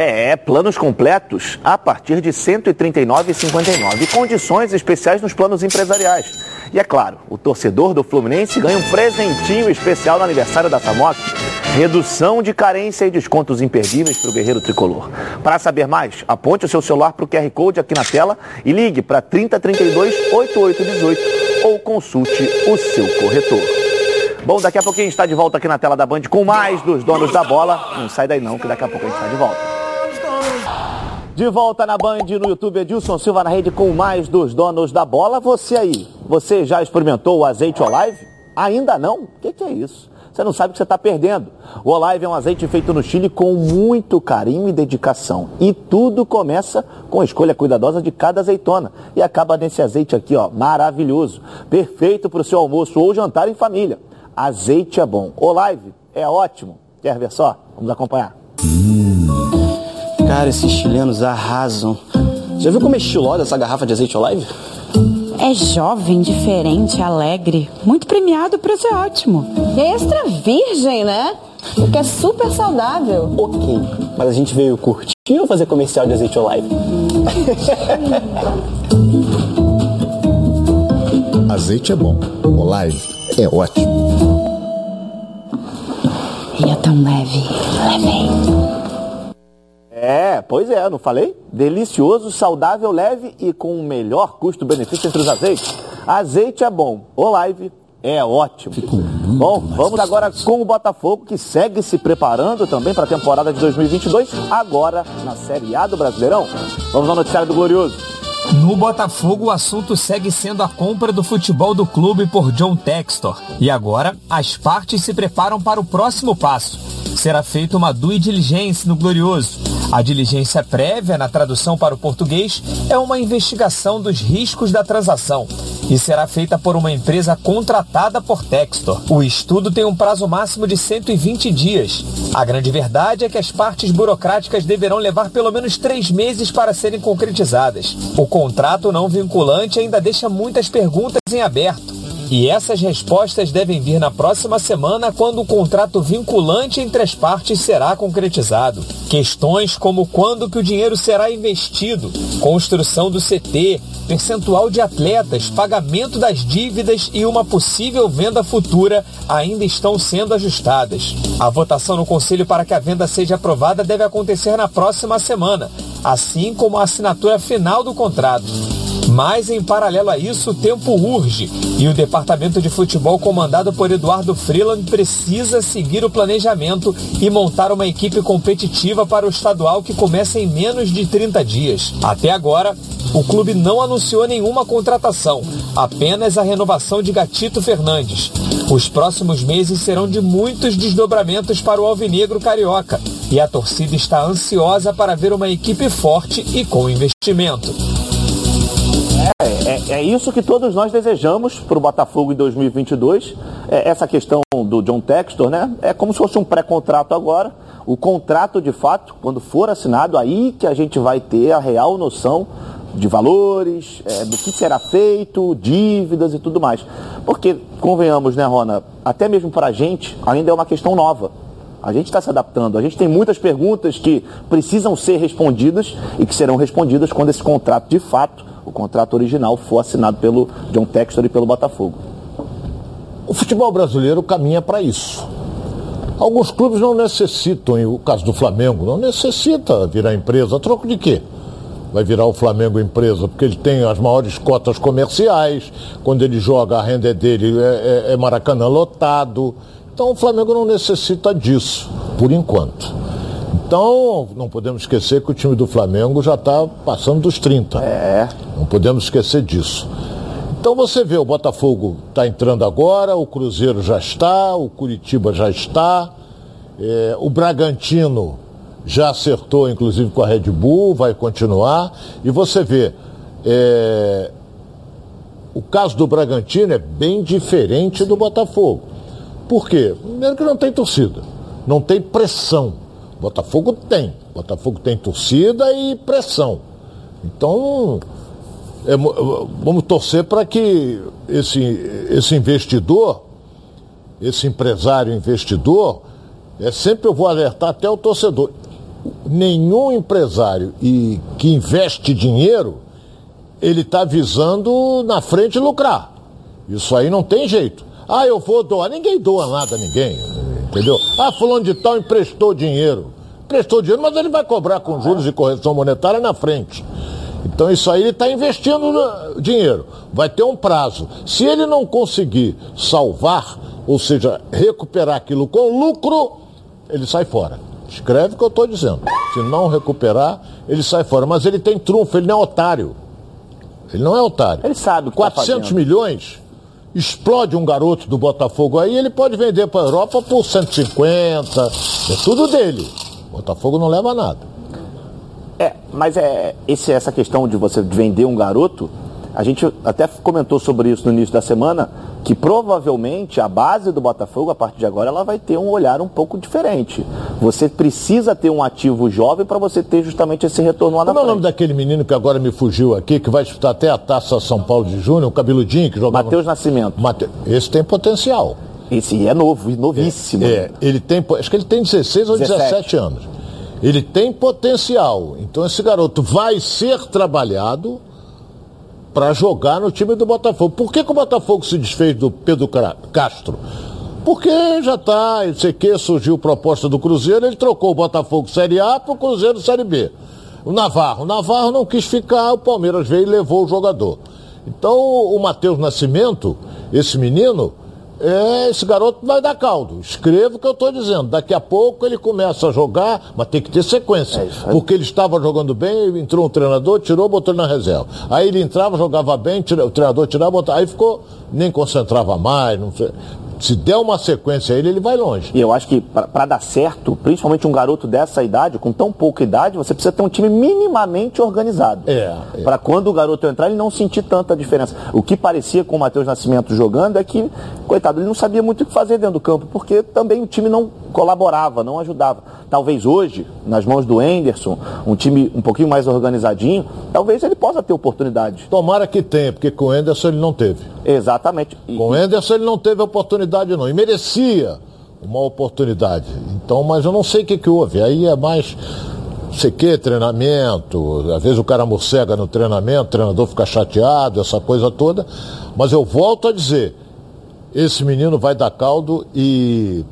É, planos completos a partir de R$ 139,59 e condições especiais nos planos empresariais. E é claro, o torcedor do Fluminense ganha um presentinho especial no aniversário da Samoc. Redução de carência e descontos imperdíveis para o Guerreiro Tricolor. Para saber mais, aponte o seu celular para o QR Code aqui na tela e ligue para 3032 8818 ou consulte o seu corretor. Bom, daqui a pouquinho a gente está de volta aqui na tela da Band com mais dos donos da bola. Não sai daí não, que daqui a pouco a gente está de volta. De volta na Band no YouTube, Edilson Silva na rede com mais dos donos da bola. Você aí, você já experimentou o azeite Olive? Ainda não? O que, que é isso? Você não sabe o que você está perdendo. O Olive é um azeite feito no Chile com muito carinho e dedicação. E tudo começa com a escolha cuidadosa de cada azeitona. E acaba nesse azeite aqui, ó, maravilhoso. Perfeito para o seu almoço ou jantar em família. Azeite é bom. Olive é ótimo. Quer ver só? Vamos acompanhar. Cara, esses chilenos arrasam. Já viu como é estilosa essa garrafa de azeite Olive? É jovem, diferente, alegre. Muito premiado, o preço é ótimo. E é extra virgem, né? O que é super saudável. Ok, mas a gente veio curtir ou fazer comercial de azeite Olive? Azeite é bom, Olive é ótimo. E é tão leve, leve. É, pois é, não falei? Delicioso, saudável, leve e com o melhor custo-benefício entre os azeites. Azeite é bom, Olive é ótimo. Bom, vamos agora com o Botafogo, que segue se preparando também para a temporada de 2022, agora na Série A do Brasileirão. Vamos ao noticiário do Glorioso. No Botafogo, o assunto segue sendo a compra do futebol do clube por John Textor. E agora, as partes se preparam para o próximo passo. Será feita uma due diligence no Glorioso. A diligência prévia, na tradução para o português, é uma investigação dos riscos da transação e será feita por uma empresa contratada por Textor. O estudo tem um prazo máximo de 120 dias. A grande verdade é que as partes burocráticas deverão levar pelo menos três meses para serem concretizadas. O contrato não vinculante ainda deixa muitas perguntas em aberto. E essas respostas devem vir na próxima semana, quando o contrato vinculante entre as partes será concretizado. Questões como quando que o dinheiro será investido, construção do CT, percentual de atletas, pagamento das dívidas e uma possível venda futura ainda estão sendo ajustadas. A votação no Conselho para que a venda seja aprovada deve acontecer na próxima semana, assim como a assinatura final do contrato. Mas, em paralelo a isso, o tempo urge e o departamento de futebol comandado por Eduardo Freeland precisa seguir o planejamento e montar uma equipe competitiva para o estadual que começa em menos de 30 dias. Até agora, o clube não anunciou nenhuma contratação, apenas a renovação de Gatito Fernandes. Os próximos meses serão de muitos desdobramentos para o Alvinegro Carioca e a torcida está ansiosa para ver uma equipe forte e com investimento. É, é, é, isso que todos nós desejamos para o Botafogo em 2022. É, essa questão do John Textor, né? É como se fosse um pré-contrato agora. O contrato, de fato, quando for assinado, aí que a gente vai ter a real noção de valores, é, do que será feito, dívidas e tudo mais. Porque, convenhamos, né, Rona, até mesmo para a gente ainda é uma questão nova. A gente está se adaptando. A gente tem muitas perguntas que precisam ser respondidas e que serão respondidas quando esse contrato, de fato, o contrato original, for assinado pelo John Textor e pelo Botafogo. O futebol brasileiro caminha para isso. Alguns clubes não necessitam, e o caso do Flamengo, não necessita virar empresa. Troco de quê? vai virar o Flamengo empresa, porque ele tem as maiores cotas comerciais, quando ele joga a renda é dele é, é, é Maracanã lotado. Então o Flamengo não necessita disso, por enquanto. Então, não podemos esquecer que o time do Flamengo já está passando dos 30. É. Não podemos esquecer disso. Então você vê, o Botafogo está entrando agora, o Cruzeiro já está, o Curitiba já está, é, o Bragantino já acertou, inclusive, com a Red Bull, vai continuar. E você vê, é, o caso do Bragantino é bem diferente do Botafogo. Por quê? Primeiro que não tem torcida, não tem pressão. Botafogo tem. Botafogo tem torcida e pressão. Então, é, vamos torcer para que esse, esse investidor, esse empresário investidor, é sempre eu vou alertar até o torcedor nenhum empresário e que investe dinheiro, ele está visando na frente lucrar. Isso aí não tem jeito. Ah, eu vou doar. Ninguém doa nada a ninguém. Entendeu? Ah, fulano de tal emprestou dinheiro. Emprestou dinheiro, mas ele vai cobrar com juros e correção monetária na frente. Então isso aí ele está investindo dinheiro. Vai ter um prazo. Se ele não conseguir salvar, ou seja, recuperar aquilo com lucro, ele sai fora. Escreve o que eu estou dizendo. Se não recuperar, ele sai fora. Mas ele tem trunfo, ele não é otário. Ele não é otário. Ele sabe o que 400 tá milhões, explode um garoto do Botafogo aí, ele pode vender para a Europa por 150. É tudo dele. Botafogo não leva nada. É, mas é esse, essa questão de você vender um garoto, a gente até comentou sobre isso no início da semana que provavelmente a base do Botafogo, a partir de agora, ela vai ter um olhar um pouco diferente. Você precisa ter um ativo jovem para você ter justamente esse retorno lá na Como é o nome daquele menino que agora me fugiu aqui, que vai disputar até a taça São Paulo de Júnior, o cabeludinho que jogava... Matheus Nascimento. Mate... Esse tem potencial. Esse é novo, novíssimo. É, é, ele tem, acho que ele tem 16 ou 17, 17 anos. Ele tem potencial. Então esse garoto vai ser trabalhado para jogar no time do Botafogo. Por que, que o Botafogo se desfez do Pedro Castro? Porque já está, não sei que, surgiu proposta do Cruzeiro, ele trocou o Botafogo Série A para o Cruzeiro Série B. O Navarro. O Navarro não quis ficar, o Palmeiras veio e levou o jogador. Então o Matheus Nascimento, esse menino, é, esse garoto vai dar caldo. Escreva o que eu estou dizendo. Daqui a pouco ele começa a jogar, mas tem que ter sequência. É porque ele estava jogando bem, entrou um treinador, tirou, botou ele na reserva. Aí ele entrava, jogava bem, tira, o treinador tirava, botava. Aí ficou, nem concentrava mais. Não sei. Se der uma sequência a ele, ele vai longe. E eu acho que para dar certo, principalmente um garoto dessa idade, com tão pouca idade, você precisa ter um time minimamente organizado. É. é. Para quando o garoto entrar, ele não sentir tanta diferença. O que parecia com o Matheus Nascimento jogando é que, coitado, ele não sabia muito o que fazer dentro do campo, porque também o time não colaborava, não ajudava. Talvez hoje, nas mãos do Enderson, um time um pouquinho mais organizadinho, talvez ele possa ter oportunidade. Tomara que tenha, porque com o Enderson ele não teve. Exatamente. E... Com o Enderson ele não teve oportunidade não, e merecia uma oportunidade. Então, mas eu não sei o que, que houve. Aí é mais sei que, treinamento, às vezes o cara morcega no treinamento, o treinador fica chateado, essa coisa toda. Mas eu volto a dizer, esse menino vai dar caldo e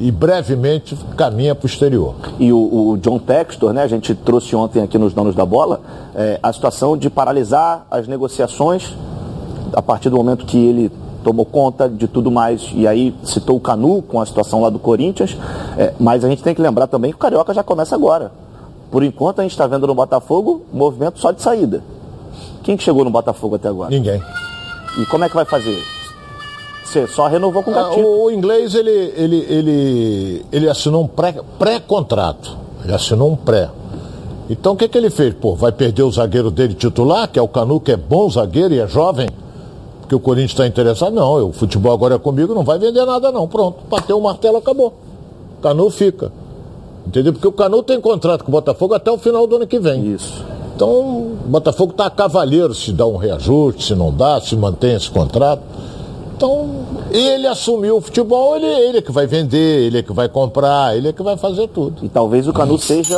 e brevemente caminha para o exterior. E o, o, John Textor, né, a gente trouxe ontem aqui nos Donos da Bola, é, a situação de paralisar as negociações a partir do momento que ele tomou conta de tudo mais. E aí citou o Canu com a situação lá do Corinthians, é, mas a gente tem que lembrar também que o Carioca já começa agora. Por enquanto a gente está vendo no Botafogo movimento só de saída. Quem que chegou no Botafogo até agora? Ninguém. E como é que vai fazer? Você só renovou com o Gatito. o, o, inglês, ele, ele, ele, ele assinou um pré-contrato. Pré ele assinou um pré. Então o que, que ele fez? Pô, vai perder o zagueiro dele titular, que é o Canu, que é bom zagueiro e é jovem, porque o Corinthians está interessado. Não, o futebol agora é comigo, não vai vender nada não. Pronto, bateu o martelo, acabou. Canu fica. Entendeu? Porque o Canu tem contrato com o Botafogo até o final do ano que vem. Isso. Então, o Botafogo está a cavaleiro se dá um reajuste, se não dá, se mantém esse contrato. Então, ele assumiu o futebol, ele, ele é que vai vender, ele é que vai comprar, ele é que vai fazer tudo. E talvez o Canu seja,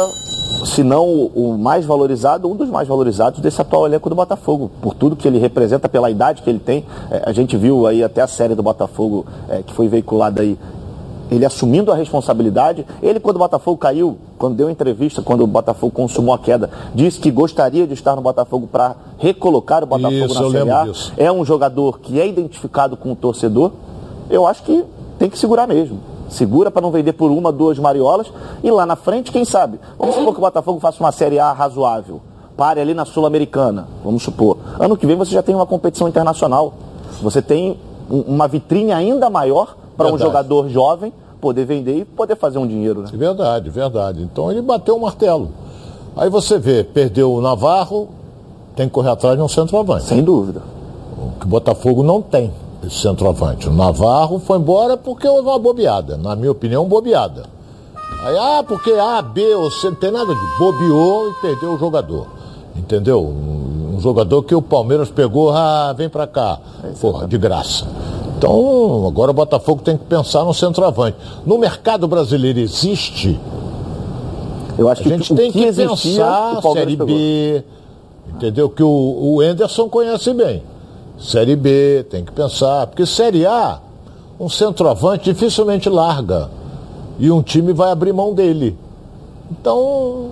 se não o mais valorizado, um dos mais valorizados desse atual elenco do Botafogo, por tudo que ele representa, pela idade que ele tem. É, a gente viu aí até a série do Botafogo é, que foi veiculada aí ele assumindo a responsabilidade. Ele, quando o Botafogo caiu, quando deu entrevista, quando o Botafogo consumou a queda, disse que gostaria de estar no Botafogo para recolocar o Botafogo Isso, na Série A. É um jogador que é identificado com o torcedor. Eu acho que tem que segurar mesmo. Segura para não vender por uma, duas mariolas. E lá na frente, quem sabe? Vamos supor que o Botafogo faça uma Série A razoável. Pare ali na Sul-Americana, vamos supor. Ano que vem você já tem uma competição internacional. Você tem uma vitrine ainda maior para um jogador jovem poder vender e poder fazer um dinheiro. Né? Verdade, verdade. Então ele bateu o martelo. Aí você vê, perdeu o Navarro, tem que correr atrás de um centroavante. Sem dúvida. O que o Botafogo não tem, centroavante. O Navarro foi embora porque houve uma bobeada. Na minha opinião, bobeada. Aí, ah, porque A, B ou C, não tem nada de bobeou e perdeu o jogador. Entendeu? Um, um jogador que o Palmeiras pegou, ah, vem pra cá. É Porra, de graça. Então, agora o Botafogo tem que pensar no centroavante. No mercado brasileiro existe. Eu acho que a gente tem que, que pensar Série. B, entendeu? Que o, o Enderson conhece bem. Série B, tem que pensar. Porque Série A, um centroavante dificilmente larga. E um time vai abrir mão dele. Então,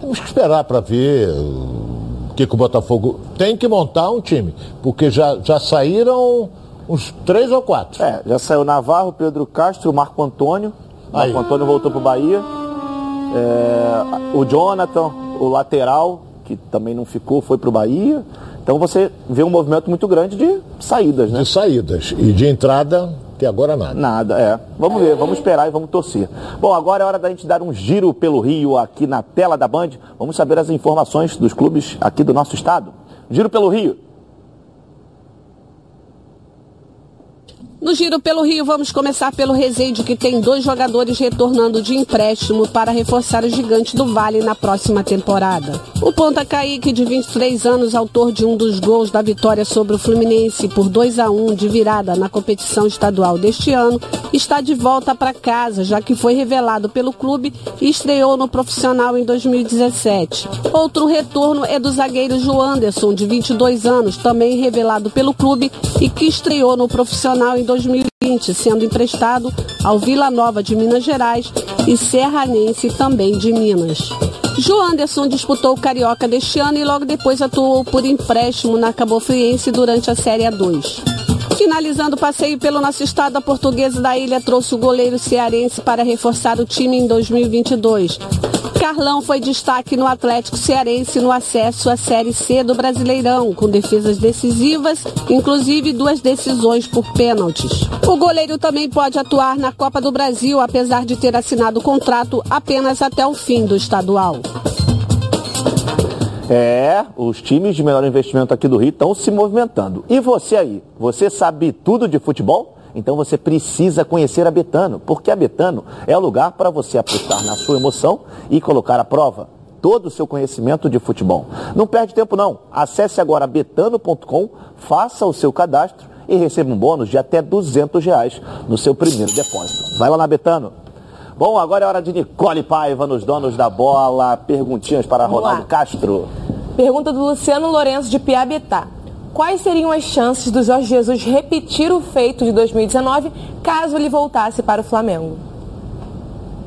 temos que esperar para ver o que, que o Botafogo tem que montar um time. Porque já, já saíram Uns três ou quatro. É, já saiu Navarro, Pedro Castro, o Marco Antônio. Marco Antônio voltou para o Bahia. É, o Jonathan, o lateral, que também não ficou, foi para o Bahia. Então você vê um movimento muito grande de saídas, né? De saídas. E de entrada, até agora nada. Nada, é. Vamos ver, vamos esperar e vamos torcer. Bom, agora é hora da gente dar um giro pelo Rio aqui na tela da Band. Vamos saber as informações dos clubes aqui do nosso estado. Giro pelo Rio. No giro pelo Rio, vamos começar pelo Resende, que tem dois jogadores retornando de empréstimo para reforçar o gigante do Vale na próxima temporada. O ponta Kaique, de 23 anos, autor de um dos gols da vitória sobre o Fluminense por 2 a 1 de virada na competição estadual deste ano, está de volta para casa, já que foi revelado pelo clube e estreou no profissional em 2017. Outro retorno é do zagueiro Joanderson, de 22 anos, também revelado pelo clube e que estreou no profissional em 2020, sendo emprestado ao Vila Nova de Minas Gerais e Serranense também de Minas. Joanderson disputou o Carioca deste ano e logo depois atuou por empréstimo na Cabo Friense durante a Série A2. Finalizando o passeio pelo nosso estado, a portuguesa da ilha trouxe o goleiro cearense para reforçar o time em 2022. Carlão foi destaque no Atlético Cearense no acesso à Série C do Brasileirão, com defesas decisivas, inclusive duas decisões por pênaltis. O goleiro também pode atuar na Copa do Brasil, apesar de ter assinado o contrato apenas até o fim do estadual. É, os times de menor investimento aqui do Rio estão se movimentando. E você aí, você sabe tudo de futebol? Então você precisa conhecer a Betano, porque a Betano é o lugar para você apostar na sua emoção e colocar à prova todo o seu conhecimento de futebol. Não perde tempo não. Acesse agora betano.com, faça o seu cadastro e receba um bônus de até 200 reais no seu primeiro depósito. Vai lá na Betano. Bom, agora é hora de Nicole Paiva nos donos da bola. Perguntinhas para Vamos Ronaldo lá. Castro. Pergunta do Luciano Lourenço de Piabetá. Quais seriam as chances do Jorge Jesus repetir o feito de 2019 caso ele voltasse para o Flamengo?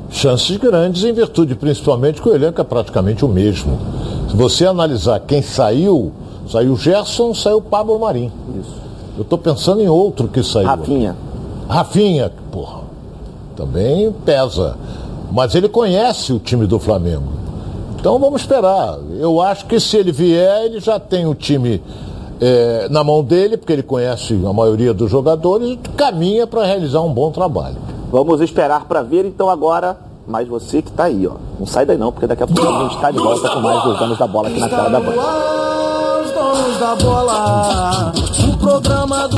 Chances grandes em virtude principalmente que o elenco é praticamente o mesmo. Se você analisar quem saiu, saiu o Gerson, saiu o Pablo Marim. Isso. Eu estou pensando em outro que saiu. Rafinha. Rafinha, porra. Também pesa. Mas ele conhece o time do Flamengo. Então vamos esperar. Eu acho que se ele vier, ele já tem o time eh, na mão dele, porque ele conhece a maioria dos jogadores e caminha para realizar um bom trabalho. Vamos esperar para ver então agora. Mas você que está aí, ó. Não sai daí não, porque daqui a pouco a gente está de volta com mais dos donos da bola aqui na tela da Band. Os donos da bola, o programa do...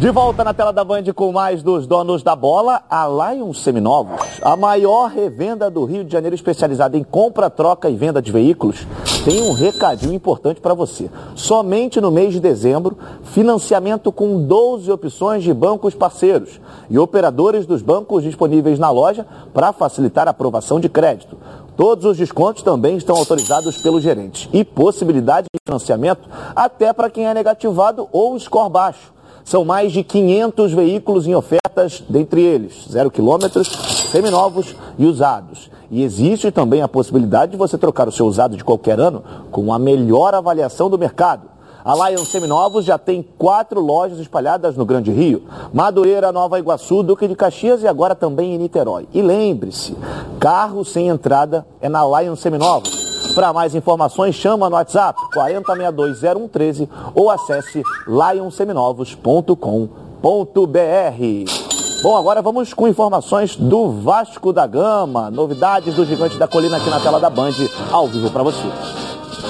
De volta na tela da Band com mais dos donos da bola, a Lion Seminovos, a maior revenda do Rio de Janeiro especializada em compra, troca e venda de veículos, tem um recadinho importante para você. Somente no mês de dezembro, financiamento com 12 opções de bancos parceiros e operadores dos bancos disponíveis na loja para facilitar a aprovação de crédito. Todos os descontos também estão autorizados pelos gerentes e possibilidade de financiamento até para quem é negativado ou score baixo. São mais de 500 veículos em ofertas, dentre eles zero quilômetros, seminovos e usados. E existe também a possibilidade de você trocar o seu usado de qualquer ano com a melhor avaliação do mercado. A Lion Seminovos já tem quatro lojas espalhadas no Grande Rio, Madureira, Nova Iguaçu, Duque de Caxias e agora também em Niterói. E lembre-se, carro sem entrada é na Lion Seminovos. Para mais informações, chama no WhatsApp 40620113 ou acesse lionseminovos.com.br. Bom, agora vamos com informações do Vasco da Gama, novidades do Gigante da Colina aqui na tela da Band, ao vivo para você.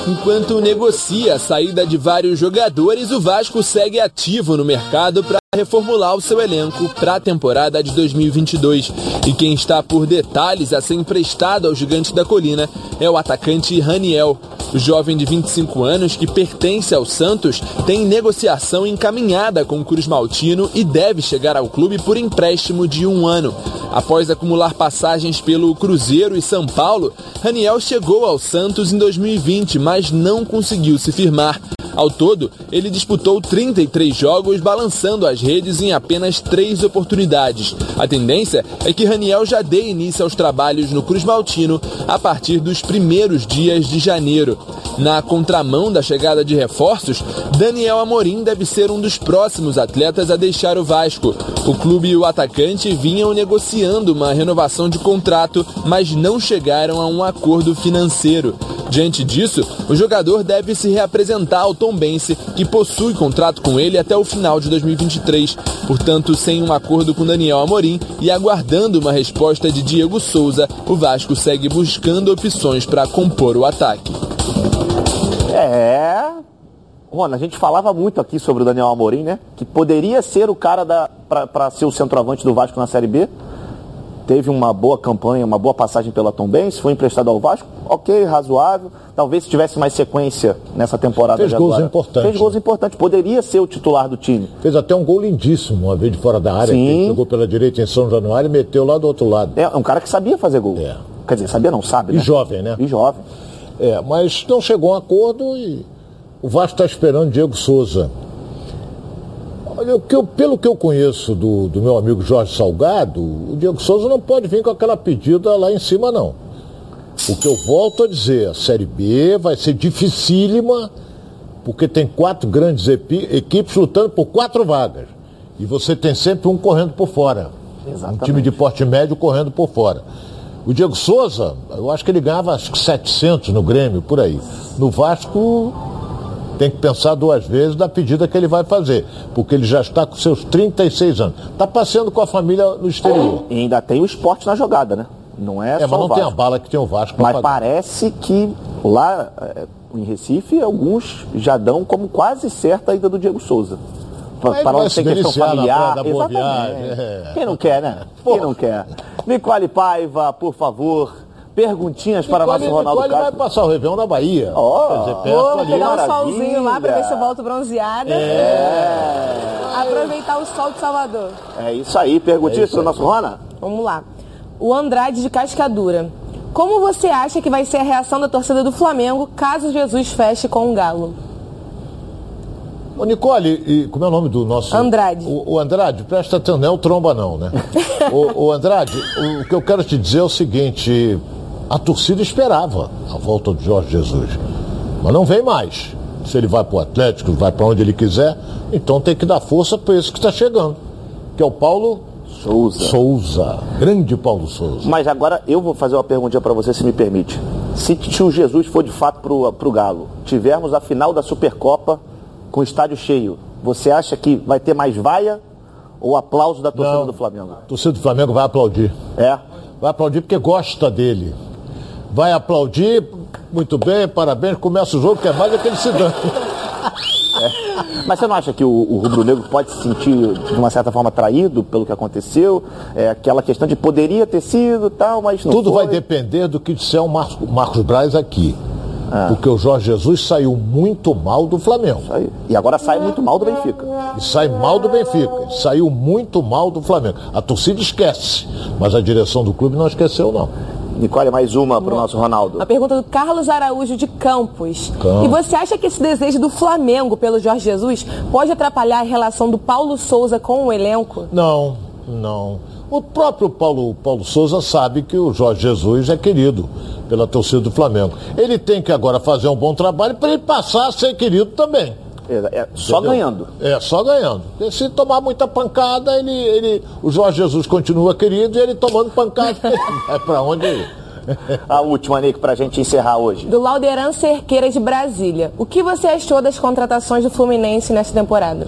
Enquanto negocia a saída de vários jogadores, o Vasco segue ativo no mercado para reformular o seu elenco para a temporada de 2022. E quem está por detalhes a ser emprestado ao Gigante da Colina é o atacante Raniel. O jovem de 25 anos, que pertence ao Santos, tem negociação encaminhada com o Cruz Maltino e deve chegar ao clube por empréstimo de um ano. Após acumular passagens pelo Cruzeiro e São Paulo, Raniel chegou ao Santos em 2020, mas não conseguiu se firmar. Ao todo, ele disputou 33 jogos, balançando as redes em apenas três oportunidades. A tendência é que Raniel já dê início aos trabalhos no Cruz Maltino a partir dos primeiros dias de janeiro. Na contramão da chegada de reforços, Daniel Amorim deve ser um dos próximos atletas a deixar o Vasco. O clube e o atacante vinham negociando uma renovação de contrato, mas não chegaram a um acordo financeiro. Diante disso, o jogador deve se reapresentar ao Tombense, que possui contrato com ele até o final de 2023. Portanto, sem um acordo com Daniel Amorim e aguardando uma resposta de Diego Souza, o Vasco segue buscando opções para compor o ataque. É. Rona, a gente falava muito aqui sobre o Daniel Amorim, né? Que poderia ser o cara para ser o centroavante do Vasco na Série B. Teve uma boa campanha, uma boa passagem pela Tombense, foi emprestado ao Vasco, ok, razoável. Talvez se tivesse mais sequência nessa temporada Fez de gols agora. importantes, Fez gols importantes, poderia ser o titular do time. Fez até um gol lindíssimo, uma vez de fora da área, Sim. jogou pela direita em São Januário e meteu lá do outro lado. É um cara que sabia fazer gol. Quer dizer, sabia não, sabe, E né? jovem, né? E jovem. É, mas não chegou a um acordo e o Vasco está esperando Diego Souza. Olha, o que eu- pelo que eu conheço do, do meu amigo Jorge Salgado, o Diego Souza não pode vir com aquela pedida lá em cima, não. O que eu volto a dizer, a Série B vai ser dificílima, porque tem quatro grandes equipes lutando por quatro vagas. E você tem sempre um correndo por fora. Um time de porte médio correndo por fora. O Diego Souza, eu acho que ele ganhava acho que 700 no Grêmio, por aí. No Vasco, tem que pensar duas vezes da pedida que ele vai fazer, porque ele já está com seus 36 anos. Está passeando com a família no exterior. E ainda tem o esporte na jogada, né? Não é, É, só mas não tem a bala que tem o Vasco. Mas parece que lá é, em Recife, alguns já dão como quase certa a ida do Diego Souza. Para não ter questão na familiar. Exatamente. Viagem, é. Quem não quer, né? Quem não quer? Nicole Paiva, por favor, perguntinhas para Nicole, nosso Ronaldo Nicole vai Castro. passar o Réveillon na Bahia. Ó, Quer dizer, perto Vou ali. pegar um solzinho lá pra ver se eu volto bronzeada. É. Aproveitar o sol de Salvador. É isso aí, perguntinhas para o nosso Rona? Vamos lá. O Andrade de Cascadura. Como você acha que vai ser a reação da torcida do Flamengo caso Jesus feche com o Galo? Ô, Nicole, e como é o nome do nosso. Andrade. O, o Andrade, presta atenção, não é o tromba, não, né? o, o Andrade, o, que eu quero te dizer é o seguinte: a torcida esperava a volta do Jorge Jesus, mas não vem mais. Se ele vai para o Atlético, vai para onde ele quiser, então tem que dar força para esse que está chegando, que é o Paulo Souza. Souza. Grande Paulo Souza. Mas agora eu vou fazer uma perguntinha para você, se me permite. Se tio Jesus for de fato pro, pro Galo, tivermos a final da Supercopa com o estádio cheio, você acha que vai ter mais vaia ou aplauso da torcida Não. do Flamengo? A torcida do Flamengo vai aplaudir. É? Vai aplaudir porque gosta dele. Vai aplaudir, muito bem, parabéns, começa o jogo, que é mais aquele se dando. Mas você não acha que o, o rubro-negro pode se sentir de uma certa forma traído pelo que aconteceu? É aquela questão de poderia ter sido tal, mas não Tudo foi. vai depender do que disser o Marcos, Marcos Braz aqui. Ah. Porque o Jorge Jesus saiu muito mal do Flamengo. E agora sai muito mal do Benfica. E sai mal do Benfica. Saiu muito mal do Flamengo. A torcida esquece, mas a direção do clube não esqueceu, não. Nicole, mais uma para o nosso Ronaldo. A pergunta do Carlos Araújo de Campos. Campos. E você acha que esse desejo do Flamengo pelo Jorge Jesus pode atrapalhar a relação do Paulo Souza com o elenco? Não, não. O próprio Paulo, Paulo Souza sabe que o Jorge Jesus é querido pela torcida do Flamengo. Ele tem que agora fazer um bom trabalho para ele passar a ser querido também. É, é só Entendeu? ganhando. É, só ganhando. Porque se tomar muita pancada, ele, ele, o Jorge Jesus continua querido e ele tomando pancada, é para onde ir. A última, Nick, para a gente encerrar hoje. Do Lauderan Cerqueira de Brasília. O que você achou das contratações do Fluminense nesta temporada?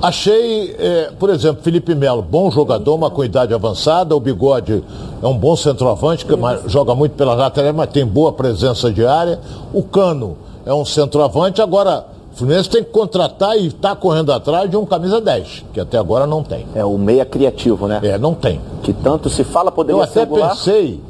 Achei, é, por exemplo, Felipe Melo, bom jogador, uma com idade avançada. O Bigode é um bom centroavante, que joga muito pela lateral, mas tem boa presença de área. O Cano é um centroavante. Agora, Fluminense tem que contratar e está correndo atrás de um camisa 10, que até agora não tem. É o meia criativo, né? É, não tem. Que tanto se fala poderia Eu até pensei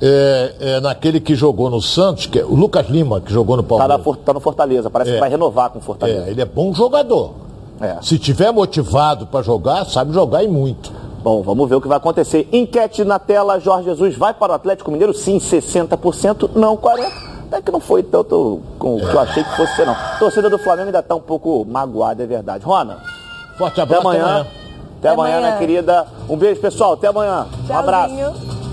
é, é, naquele que jogou no Santos, que é o Lucas Lima, que jogou no Tá, Palmeiras. For- tá no Fortaleza, parece É. que vai renovar com o Fortaleza. É, ele é bom jogador. É. Se tiver motivado para jogar, sabe jogar e muito. Bom, vamos ver o que vai acontecer. Enquete na tela, Jorge Jesus vai para o Atlético Mineiro? Sim, 60%, não 40%. Até que não foi tanto com o que eu achei que fosse ser, não. A torcida do Flamengo ainda está um pouco magoada, é verdade. Rona, Forte até abraço. amanhã. amanhã. Até, Até amanhã, amanhã. minha querida. Um beijo, pessoal. Até amanhã. Um abraço. Tchauzinho.